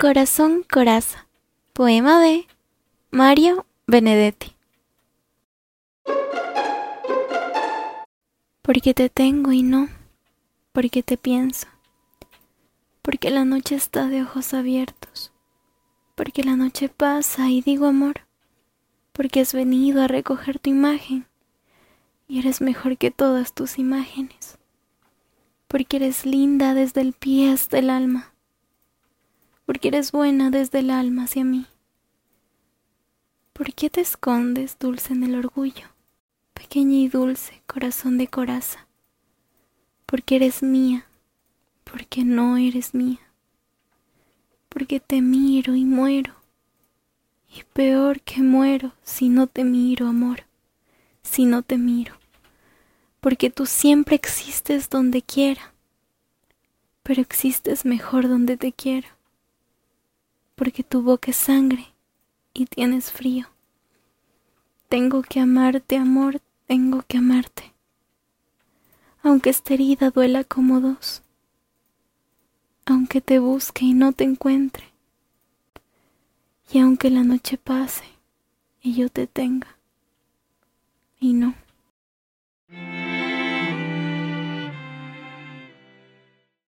Corazón Coraza. Poema de Mario Benedetti. Porque te tengo y no, porque te pienso, porque la noche está de ojos abiertos, porque la noche pasa y digo amor, porque has venido a recoger tu imagen y eres mejor que todas tus imágenes, porque eres linda desde el pie hasta el alma, porque eres buena desde el alma hacia mí. ¿Por qué te escondes, dulce en el orgullo? pequeña y dulce corazón de coraza, porque eres mía, porque no eres mía, porque te miro y muero, y peor que muero si no te miro, amor, si no te miro, porque tú siempre existes donde quiera, pero existes mejor donde te quiero, porque tu boca es sangre y tienes frío. Tengo que amarte, amor, tengo que amarte, aunque esta herida duela como dos, aunque te busque y no te encuentre, y aunque la noche pase y yo te tenga, y no.